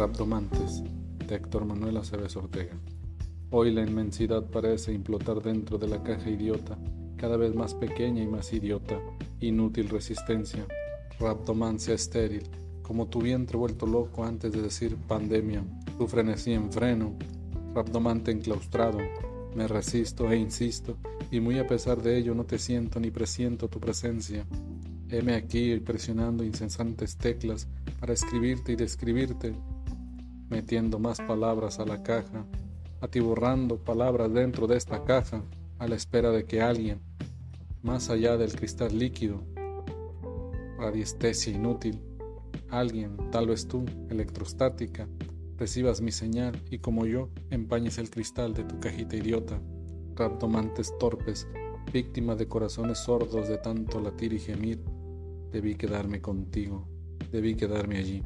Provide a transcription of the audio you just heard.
Rapdomantes, de Héctor Manuel Aceves Ortega. Hoy la inmensidad parece implotar dentro de la caja idiota, cada vez más pequeña y más idiota, inútil resistencia, raptomancia estéril, como tu vientre vuelto loco antes de decir pandemia, tu frenesí en freno, rapdomante enclaustrado, me resisto e insisto, y muy a pesar de ello no te siento ni presiento tu presencia. Heme aquí presionando incesantes teclas para escribirte y describirte, metiendo más palabras a la caja, atiborrando palabras dentro de esta caja, a la espera de que alguien, más allá del cristal líquido, radiestesia inútil, alguien, tal vez tú, electrostática, recibas mi señal y como yo, empañes el cristal de tu cajita idiota, raptomantes torpes, víctima de corazones sordos de tanto latir y gemir, debí quedarme contigo, debí quedarme allí.